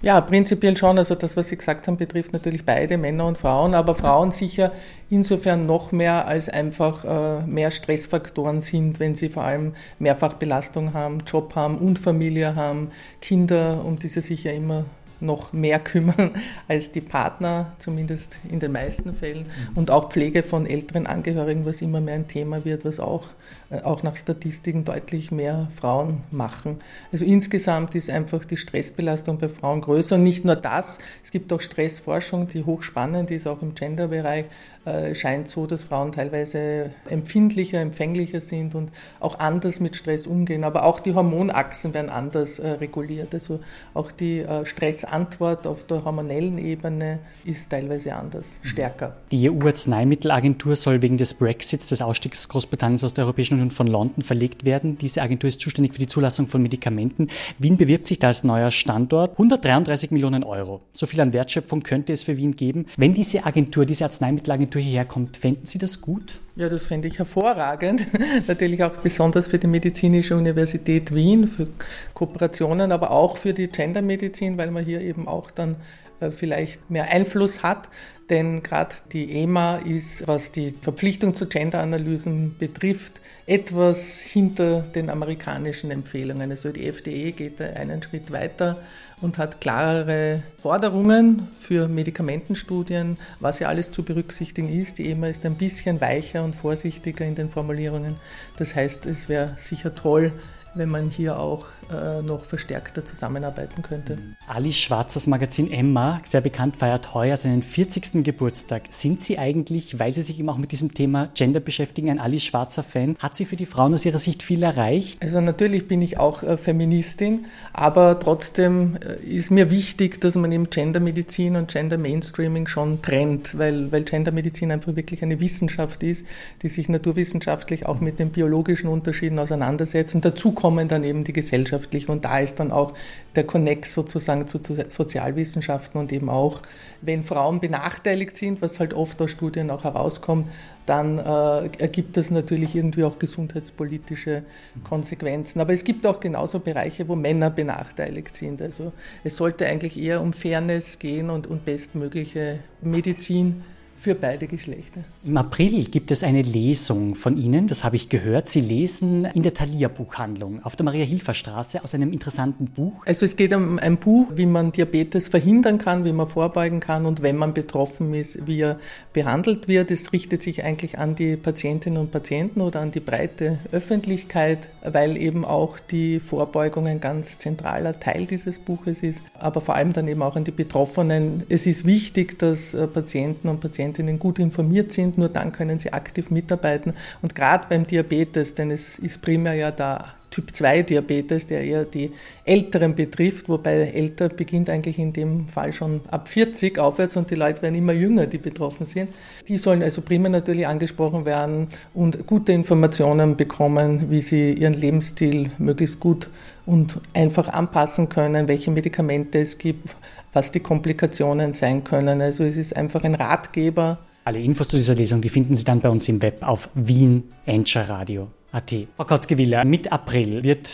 [SPEAKER 5] Ja, prinzipiell schon. Also das, was Sie gesagt haben, betrifft natürlich beide, Männer und Frauen, aber Frauen sicher insofern noch mehr, als einfach äh, mehr Stressfaktoren sind, wenn sie vor allem Mehrfachbelastung haben, Job haben und Familie haben, Kinder, um die sie sich ja immer noch mehr kümmern als die Partner, zumindest in den meisten Fällen. Und auch Pflege von älteren Angehörigen, was immer mehr ein Thema wird, was auch, äh, auch nach Statistiken deutlich mehr Frauen machen. Also insgesamt ist einfach die Stressbelastung bei Frauen größer. Und nicht nur das, es gibt auch Stressforschung, die hochspannend ist, auch im Genderbereich, äh, scheint so, dass Frauen teilweise empfindlicher, empfänglicher sind und auch anders mit Stress umgehen. Aber auch die Hormonachsen werden anders äh, reguliert. Also auch die äh, Stressantwort auf der hormonellen Ebene ist teilweise anders, stärker.
[SPEAKER 3] Die EU-Arzneimittelagentur soll wegen des Brexits, des Ausstiegs Großbritanniens aus der Europäischen Union von London verlegt werden. Diese Agentur ist zuständig für die Zulassung von Medikamenten. Wien bewirbt sich da als neuer Standort. 133 Millionen Euro. So viel an Wertschöpfung könnte es für Wien geben. Wenn diese Agentur, diese Arzneimittelagentur hierher kommt, fänden Sie das gut?
[SPEAKER 5] Ja, das fände ich hervorragend. Natürlich auch besonders für die Medizinische Universität Wien, für Kooperationen, aber auch für die Gendermedizin, weil man hier eben auch dann äh, vielleicht mehr Einfluss hat. Denn gerade die EMA ist, was die Verpflichtung zu Genderanalysen betrifft, etwas hinter den amerikanischen Empfehlungen. Also die FDE geht einen Schritt weiter und hat klarere Forderungen für Medikamentenstudien, was ja alles zu berücksichtigen ist. Die EMA ist ein bisschen weicher und vorsichtiger in den Formulierungen. Das heißt, es wäre sicher toll, wenn man hier auch äh, noch verstärkter zusammenarbeiten könnte.
[SPEAKER 3] Ali Schwarzers Magazin Emma, sehr bekannt, feiert heuer seinen 40. Geburtstag. Sind Sie eigentlich, weil Sie sich eben auch mit diesem Thema Gender beschäftigen, ein Ali Schwarzer Fan? Hat sie für die Frauen aus Ihrer Sicht viel erreicht?
[SPEAKER 5] Also natürlich bin ich auch äh, Feministin, aber trotzdem äh, ist mir wichtig, dass man eben Gendermedizin und Gender Mainstreaming schon trennt, weil, weil Gendermedizin einfach wirklich eine Wissenschaft ist, die sich naturwissenschaftlich auch mit den biologischen Unterschieden auseinandersetzt. Und dazu kommen dann eben die Gesellschaft gesellschaftlich. Und da ist dann auch der Connex sozusagen zu, Sozialwissenschaften und eben auch, wenn Frauen benachteiligt sind, was halt oft aus Studien auch herauskommt, dann äh, ergibt das natürlich irgendwie auch gesundheitspolitische Konsequenzen. Aber es gibt auch genauso Bereiche, wo Männer benachteiligt sind. Also es sollte eigentlich eher um Fairness gehen und, und bestmögliche Medizin für beide Geschlechter.
[SPEAKER 3] Im April gibt es eine Lesung von Ihnen, das habe ich gehört. Sie lesen in der Thalia Buchhandlung auf der Maria-Hilfer-Straße aus einem interessanten Buch.
[SPEAKER 5] Also es geht um ein Buch, wie man Diabetes verhindern kann, wie man vorbeugen kann und wenn man betroffen ist, wie er behandelt wird. Es richtet sich eigentlich an die Patientinnen und Patienten oder an die breite Öffentlichkeit, weil eben auch die Vorbeugung ein ganz zentraler Teil dieses Buches ist, aber vor allem dann eben auch an die Betroffenen. Es ist wichtig, dass äh, Patienten und Patienten Patientinnen gut informiert sind, nur dann können sie aktiv mitarbeiten. Und gerade beim Diabetes, denn es ist primär ja der Typ 2 Diabetes, der eher die Älteren betrifft, wobei älter beginnt eigentlich in dem Fall schon ab 40 aufwärts und die Leute werden immer jünger, die betroffen sind. Die sollen also primär natürlich angesprochen werden und gute Informationen bekommen, wie sie ihren Lebensstil möglichst gut und einfach anpassen können, welche Medikamente es gibt, was die Komplikationen sein können. Also es ist einfach ein Ratgeber.
[SPEAKER 3] Alle Infos zu dieser Lesung, die finden Sie dann bei uns im Web auf Wien Radio.at. Frau Kotzke-Willer, mit April wird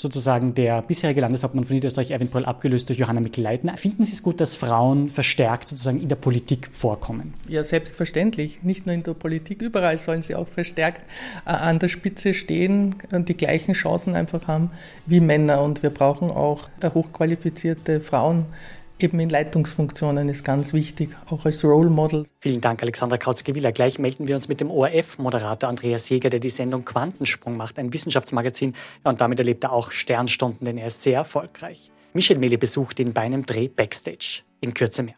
[SPEAKER 3] sozusagen der bisherige Landeshauptmann von Niederösterreich Erwin Bröll abgelöst durch Johanna Mikl-Leitner. Finden Sie es gut, dass Frauen verstärkt sozusagen in der Politik vorkommen?
[SPEAKER 5] Ja, selbstverständlich. Nicht nur in der Politik, überall sollen sie auch verstärkt äh, an der Spitze stehen und die gleichen Chancen einfach haben wie Männer. Und wir brauchen auch äh, hochqualifizierte Frauen eben in Leitungsfunktionen ist ganz wichtig, auch als Role Model.
[SPEAKER 3] Vielen Dank, Alexandra Kautzke-Willer. Gleich melden wir uns mit dem ORF-Moderator Andreas Jäger, der die Sendung Quantensprung macht, ein Wissenschaftsmagazin. Ja, und damit erlebt er auch Sternstunden, denn er ist sehr erfolgreich. Michel Mele besucht ihn bei einem Dreh Backstage. In Kürze mehr.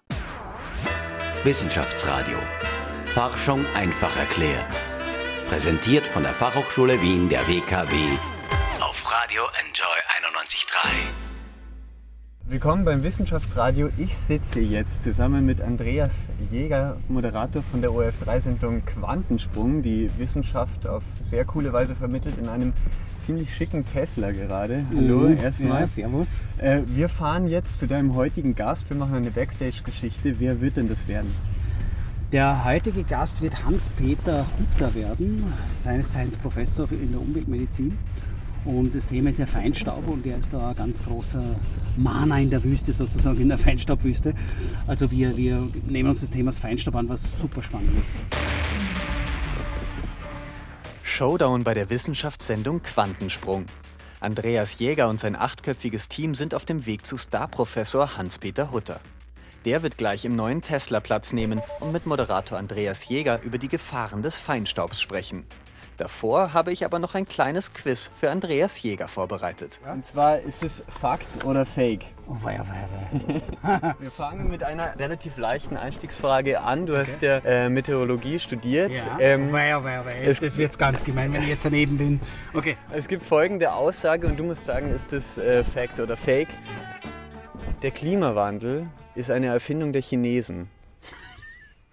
[SPEAKER 1] Wissenschaftsradio. Forschung einfach erklärt. Präsentiert von der Fachhochschule Wien der WKW auf Radio Enjoy 91.3.
[SPEAKER 6] Willkommen beim Wissenschaftsradio. Ich sitze jetzt zusammen mit Andreas Jäger, Moderator von der ORF3-Sendung Quantensprung, die Wissenschaft auf sehr coole Weise vermittelt in einem ziemlich schicken Tesla gerade. Hallo,
[SPEAKER 7] mhm. erstmal. Ja, servus.
[SPEAKER 6] Äh, wir fahren jetzt zu deinem heutigen Gast. Wir machen eine Backstage-Geschichte. Wer wird denn das werden?
[SPEAKER 7] Der heutige Gast wird Hans-Peter Hutter werden, seines Zeichens Professor in der Umweltmedizin. Und das Thema ist ja Feinstaub und er ist da ein ganz großer Mahner in der Wüste, sozusagen in der Feinstaubwüste. Also wir, wir nehmen uns das Thema Feinstaub an, was super spannend ist.
[SPEAKER 8] Showdown bei der Wissenschaftssendung Quantensprung. Andreas Jäger und sein achtköpfiges Team sind auf dem Weg zu Starprofessor Hans-Peter Hutter. Der wird gleich im neuen Tesla Platz nehmen und mit Moderator Andreas Jäger über die Gefahren des Feinstaubs sprechen. Davor habe ich aber noch ein kleines Quiz für Andreas Jäger vorbereitet.
[SPEAKER 6] Und zwar ist es Fakt oder Fake?
[SPEAKER 7] Oh, weia, weia,
[SPEAKER 6] weia. Wir fangen mit einer relativ leichten Einstiegsfrage an. Du hast ja äh, Meteorologie studiert.
[SPEAKER 7] Ja. Ähm, weia, weia, weia. Jetzt, das wird ganz gemein, wenn ich jetzt daneben bin. Okay.
[SPEAKER 6] Es gibt folgende Aussage und du musst sagen, ist das äh, Fact oder Fake? Der Klimawandel ist eine Erfindung der Chinesen.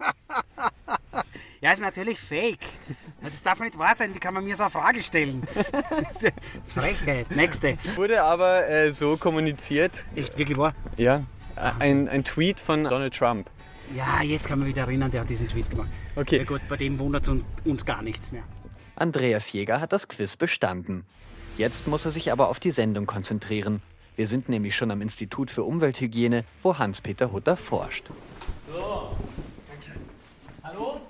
[SPEAKER 7] Ja, ist natürlich fake. Das darf nicht wahr sein. Wie kann man mir so eine Frage stellen? Frechheit. Nächste.
[SPEAKER 6] Wurde aber äh, so kommuniziert.
[SPEAKER 7] Echt, wirklich wahr?
[SPEAKER 6] Ja. Ein, ein Tweet von Donald Trump.
[SPEAKER 7] Ja, jetzt kann man wieder erinnern, der hat diesen Tweet gemacht.
[SPEAKER 6] Okay.
[SPEAKER 7] Ja gut, bei dem wundert es uns, uns gar nichts mehr.
[SPEAKER 8] Andreas Jäger hat das Quiz bestanden. Jetzt muss er sich aber auf die Sendung konzentrieren. Wir sind nämlich schon am Institut für Umwelthygiene, wo Hans-Peter Hutter forscht. So. Danke. Hallo?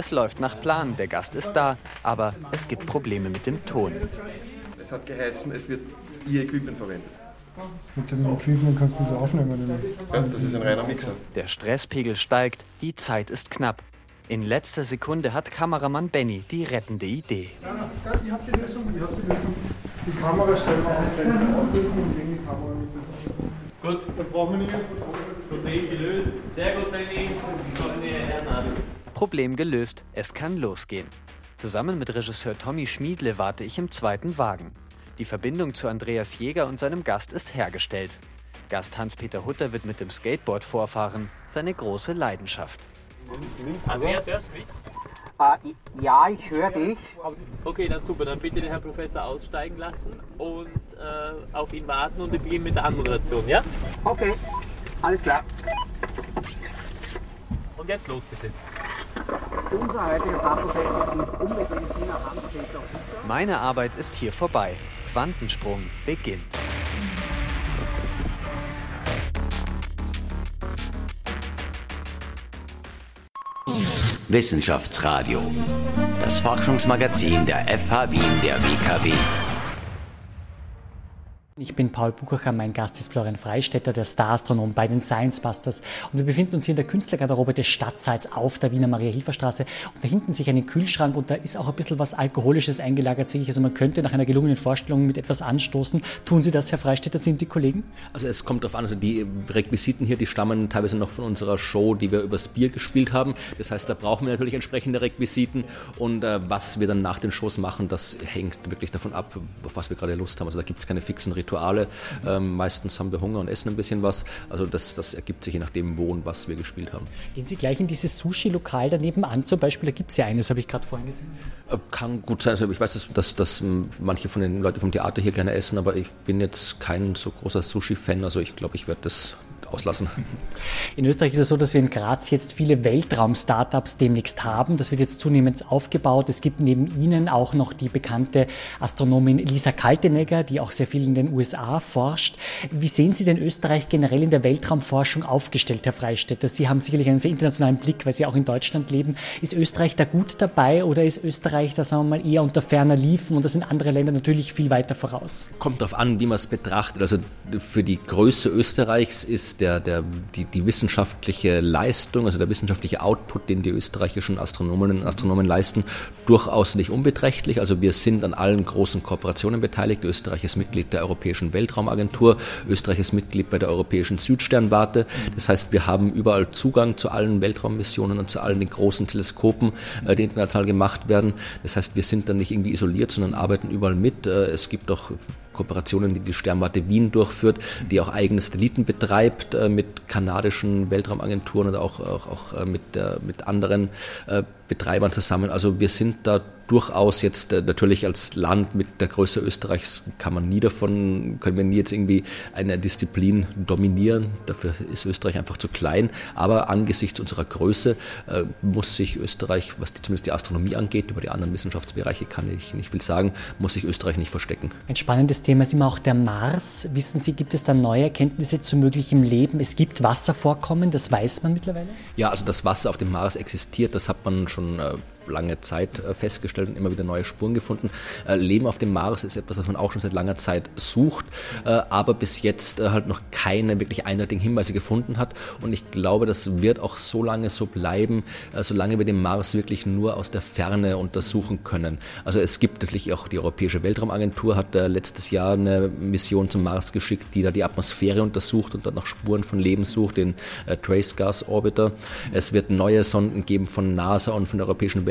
[SPEAKER 8] Es läuft nach Plan, der Gast ist da, aber es gibt Probleme mit dem Ton.
[SPEAKER 9] Es hat geheißen, es wird Ihr Equipment verwendet.
[SPEAKER 10] Mit dem Equipment kannst du das aufnehmen?
[SPEAKER 9] Ja, das ist ein reiner Mixer.
[SPEAKER 8] Der Stresspegel steigt, die Zeit ist knapp. In letzter Sekunde hat Kameramann Benny die rettende Idee.
[SPEAKER 10] Ja, ich habe die Lösung, ich die Lösung. Die Kamera stellen wir auf, auflösen und gegen die Kamera mit das Gut. Dann brauchen wir nicht mehr
[SPEAKER 11] Problem gelöst. Sehr gut, Benny.
[SPEAKER 8] Problem gelöst, es kann losgehen. Zusammen mit Regisseur Tommy Schmiedle warte ich im zweiten Wagen. Die Verbindung zu Andreas Jäger und seinem Gast ist hergestellt. Gast Hans-Peter Hutter wird mit dem Skateboard vorfahren, seine große Leidenschaft.
[SPEAKER 11] Andreas, hörst du mich?
[SPEAKER 7] Uh, ja, ich höre dich.
[SPEAKER 11] Okay, dann super. Dann bitte den Herrn Professor aussteigen lassen und äh, auf ihn warten und wir beginnen mit der Anmoderation, ja?
[SPEAKER 7] Okay, alles klar.
[SPEAKER 11] Und jetzt los bitte.
[SPEAKER 7] Unser heutiger Starprofessor ist Umweltmediziner Hans-Peter
[SPEAKER 8] Meine Arbeit ist hier vorbei. Quantensprung beginnt.
[SPEAKER 1] Wissenschaftsradio. Das Forschungsmagazin der FH Wien der WKW.
[SPEAKER 3] Bin Paul Buchacher, mein Gast ist Florian Freistetter, der Star-Astronom bei den Science Busters. Und wir befinden uns hier in der Künstlergarderobe des Stadtsaals auf der Wiener Maria-Hilfer-Straße. Und da hinten sich einen Kühlschrank und da ist auch ein bisschen was Alkoholisches eingelagert, sehe ich. Also man könnte nach einer gelungenen Vorstellung mit etwas anstoßen. Tun Sie das, Herr Freistetter, sind die Kollegen?
[SPEAKER 4] Also es kommt darauf an, also die Requisiten hier, die stammen teilweise noch von unserer Show, die wir übers Bier gespielt haben. Das heißt, da brauchen wir natürlich entsprechende Requisiten. Und äh, was wir dann nach den Shows machen, das hängt wirklich davon ab, auf was wir gerade Lust haben. Also da gibt es keine fixen Rituale. Rituale. Ähm, meistens haben wir Hunger und essen ein bisschen was. Also das, das ergibt sich je nachdem, wo und was wir gespielt haben.
[SPEAKER 3] Gehen Sie gleich in dieses Sushi-Lokal daneben an zum Beispiel? Da gibt es ja eines, habe ich gerade vorhin gesehen.
[SPEAKER 4] Äh, kann gut sein. Also ich weiß, dass, dass, dass manche von den Leuten vom Theater hier gerne essen, aber ich bin jetzt kein so großer Sushi-Fan. Also ich glaube, ich werde das auslassen.
[SPEAKER 3] In Österreich ist es so, dass wir in Graz jetzt viele Weltraum-Startups demnächst haben. Das wird jetzt zunehmend aufgebaut. Es gibt neben Ihnen auch noch die bekannte Astronomin Lisa Kaltenegger, die auch sehr viel in den USA forscht. Wie sehen Sie denn Österreich generell in der Weltraumforschung aufgestellt, Herr Freistetter? Sie haben sicherlich einen sehr internationalen Blick, weil Sie auch in Deutschland leben. Ist Österreich da gut dabei oder ist Österreich da, sagen wir mal, eher unter ferner Liefen und da sind andere Länder natürlich viel weiter voraus?
[SPEAKER 4] Kommt darauf an, wie man es betrachtet. Also für die Größe Österreichs ist der, der, die, die wissenschaftliche Leistung, also der wissenschaftliche Output, den die österreichischen Astronominnen und Astronomen leisten, durchaus nicht unbeträchtlich. Also wir sind an allen großen Kooperationen beteiligt. Österreich ist Mitglied der Europäischen Weltraumagentur, Österreich ist Mitglied bei der Europäischen Südsternwarte. Das heißt, wir haben überall Zugang zu allen Weltraummissionen und zu allen den großen Teleskopen, äh, die international gemacht werden. Das heißt, wir sind dann nicht irgendwie isoliert, sondern arbeiten überall mit. Äh, es gibt auch Kooperationen, die die Sternwarte Wien durchführt, die auch eigene Satelliten betreibt äh, mit kanadischen Weltraumagenturen und auch, auch, auch äh, mit, äh, mit anderen Betreibern zusammen. Also wir sind da durchaus jetzt äh, natürlich als Land mit der Größe Österreichs kann man nie davon, können wir nie jetzt irgendwie eine Disziplin dominieren. Dafür ist Österreich einfach zu klein. Aber angesichts unserer Größe äh, muss sich Österreich, was die, zumindest die Astronomie angeht, über die anderen Wissenschaftsbereiche kann ich nicht viel sagen, muss sich Österreich nicht verstecken.
[SPEAKER 3] Ein spannendes Thema ist immer auch der Mars. Wissen Sie, gibt es da neue Erkenntnisse zu möglichem Leben? Es gibt Wasservorkommen, das weiß man mittlerweile?
[SPEAKER 4] Ja, also das Wasser auf dem Mars existiert, das hat man schon schon äh, lange Zeit äh, festgestellt und immer wieder neue Spuren gefunden. Äh, Leben auf dem Mars ist etwas, was man auch schon seit langer Zeit sucht, äh, aber bis jetzt halt noch keine wirklich eindeutigen Hinweise gefunden hat. Und ich glaube, das wird auch so lange so bleiben, solange wir den Mars wirklich nur aus der Ferne untersuchen können. Also es gibt natürlich auch die Europäische Weltraumagentur hat letztes Jahr eine Mission zum Mars geschickt, die da die Atmosphäre untersucht und dort nach Spuren von Leben sucht, den Trace Gas Orbiter. Es wird neue Sonden geben von NASA und von der Europäischen Weltraumagentur,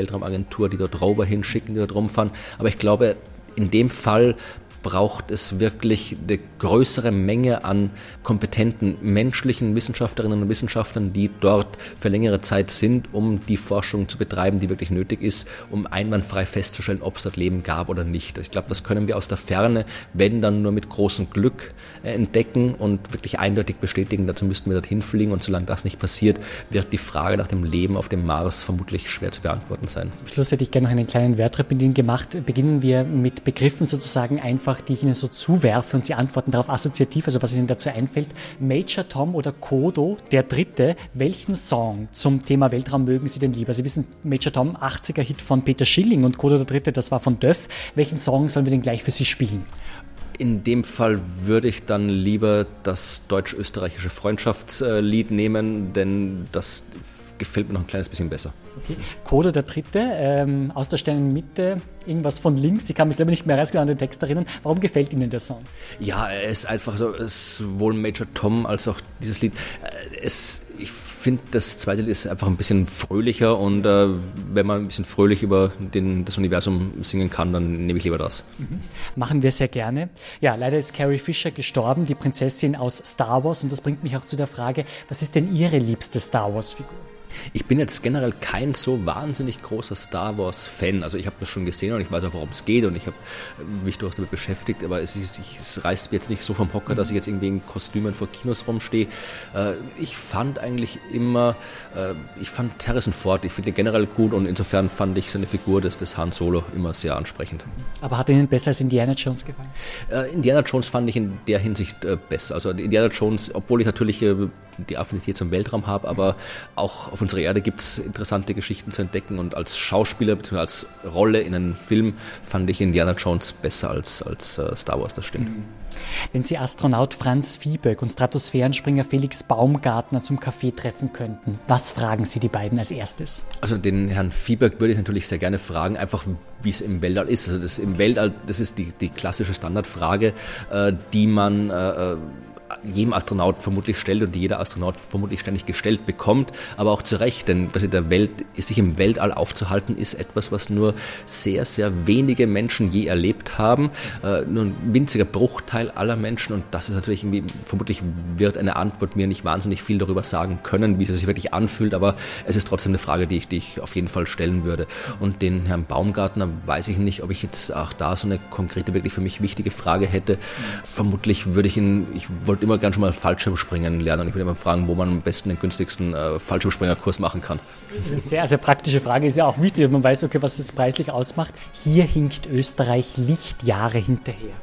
[SPEAKER 4] die dort Rover hinschicken, die dort rumfahren. Aber ich glaube, in dem Fall braucht es wirklich eine größere Menge an kompetenten menschlichen Wissenschaftlerinnen und Wissenschaftlern, die dort für längere Zeit sind, um die Forschung zu betreiben, die wirklich nötig ist, um einwandfrei festzustellen, ob es dort Leben gab oder nicht. Ich glaube, das können wir aus der Ferne, wenn dann nur mit großem Glück äh, entdecken und wirklich eindeutig bestätigen. Dazu müssten wir dorthin fliegen und solange das nicht passiert, wird die Frage nach dem Leben auf dem Mars vermutlich schwer zu beantworten sein.
[SPEAKER 3] Zum Schluss hätte ich gerne noch einen kleinen Wertrep mit Ihnen gemacht. Beginnen wir mit Begriffen sozusagen einfach einfach, die ich Ihnen so zuwerfe und Sie antworten darauf assoziativ, also was Ihnen dazu einfällt. Major Tom oder Kodo, der Dritte, welchen Song zum Thema Weltraum mögen Sie denn lieber? Sie wissen, Major Tom, 80er Hit von Peter Schilling und Kodo der Dritte, das war von Döff. Welchen Song sollen wir denn gleich für Sie spielen?
[SPEAKER 4] In dem Fall würde ich dann lieber das deutsch-österreichische Freundschaftslied nehmen, denn das gefällt mir noch ein kleines bisschen besser.
[SPEAKER 3] Okay. Code der dritte, ähm, aus der Sternenmitte, irgendwas von links. Ich kann mich selber nicht mehr ganz genau an den Text erinnern. Warum gefällt Ihnen der Song?
[SPEAKER 4] Ja, er ist einfach so, sowohl Major Tom als auch dieses Lied. Äh, es, ich finde, das zweite Lied ist einfach ein bisschen fröhlicher und äh, wenn man ein bisschen fröhlich über den, das Universum singen kann, dann nehme ich lieber das.
[SPEAKER 3] Mhm. Machen wir sehr gerne. Ja, leider ist Carrie Fisher gestorben, die Prinzessin aus Star Wars und das bringt mich auch zu der Frage, was ist denn Ihre liebste Star Wars-Figur?
[SPEAKER 4] Ich bin jetzt generell kein so wahnsinnig großer Star Wars-Fan. Also ich habe das schon gesehen und ich weiß auch, worum es geht und ich habe mich durchaus damit beschäftigt, aber es, ist, es reißt mir jetzt nicht so vom Hocker, dass ich jetzt irgendwie in Kostümen vor Kinos rumstehe. Äh, ich fand eigentlich immer, äh, ich fand Harrison Ford, ich finde ihn generell gut und insofern fand ich seine Figur des, des Han Solo immer sehr ansprechend.
[SPEAKER 3] Aber hat Ihnen besser als Indiana Jones gefallen?
[SPEAKER 4] Äh, Indiana Jones fand ich in der Hinsicht besser. Also Indiana Jones, obwohl ich natürlich die Affinität zum Weltraum habe, aber auch auf unserer Erde gibt es interessante Geschichten zu entdecken und als Schauspieler bzw. als Rolle in einem Film fand ich Indiana Jones besser als, als uh, Star Wars, das stimmt. Mhm.
[SPEAKER 3] Wenn Sie Astronaut Franz Viehböck und Stratosphärenspringer Felix Baumgartner zum Café treffen könnten, was fragen Sie die beiden als erstes?
[SPEAKER 4] Also den Herrn Viehböck würde ich natürlich sehr gerne fragen, einfach wie es im Weltall ist. Also das im Weltall, das ist die, die klassische Standardfrage, äh, die man äh, äh jedem Astronaut vermutlich stellt und die jeder Astronaut vermutlich ständig gestellt bekommt, aber auch zu Recht, denn in der Welt, sich im Weltall aufzuhalten, ist etwas, was nur sehr, sehr wenige Menschen je erlebt haben, äh, nur ein winziger Bruchteil aller Menschen und das ist natürlich irgendwie, vermutlich wird eine Antwort mir nicht wahnsinnig viel darüber sagen können, wie es sich wirklich anfühlt, aber es ist trotzdem eine Frage, die ich, die ich auf jeden Fall stellen würde. Und den Herrn Baumgartner weiß ich nicht, ob ich jetzt auch da so eine konkrete, wirklich für mich wichtige Frage hätte. Vermutlich würde ich ihn, ich wollte immer gern schon mal Fallschirmspringen lernen. Und ich würde immer fragen, wo man am besten den günstigsten äh, Fallschirmspringerkurs machen kann.
[SPEAKER 3] Sehr, sehr praktische Frage. Ist ja auch wichtig, man weiß, okay, was das preislich ausmacht. Hier hinkt Österreich Lichtjahre hinterher.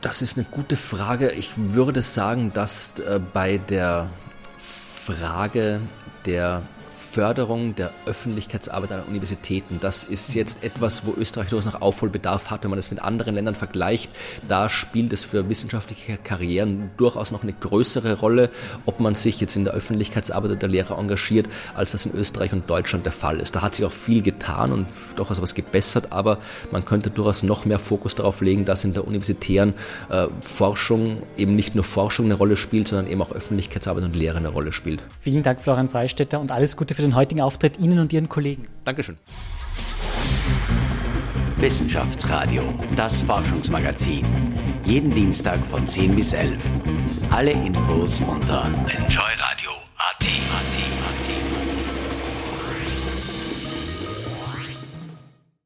[SPEAKER 4] Das ist eine gute Frage. Ich würde sagen, dass äh, bei der Frage der Förderung der Öffentlichkeitsarbeit an Universitäten. Das ist jetzt etwas, wo Österreich durchaus noch Aufholbedarf hat, wenn man das mit anderen Ländern vergleicht. Da spielt es für wissenschaftliche Karrieren durchaus noch eine größere Rolle, ob man sich jetzt in der Öffentlichkeitsarbeit oder der Lehre engagiert, als das in Österreich und Deutschland der Fall ist. Da hat sich auch viel getan und durchaus was gebessert, aber man könnte durchaus noch mehr Fokus darauf legen, dass in der universitären äh, Forschung eben nicht nur Forschung eine Rolle spielt, sondern eben auch Öffentlichkeitsarbeit und Lehre eine Rolle spielt.
[SPEAKER 3] Vielen Dank, Florian Freistetter, und alles Gute für für den heutigen Auftritt Ihnen und Ihren Kollegen.
[SPEAKER 4] Dankeschön.
[SPEAKER 1] Wissenschaftsradio, das Forschungsmagazin. Jeden Dienstag von 10 bis 11. Alle Infos unter enjoyradio.at.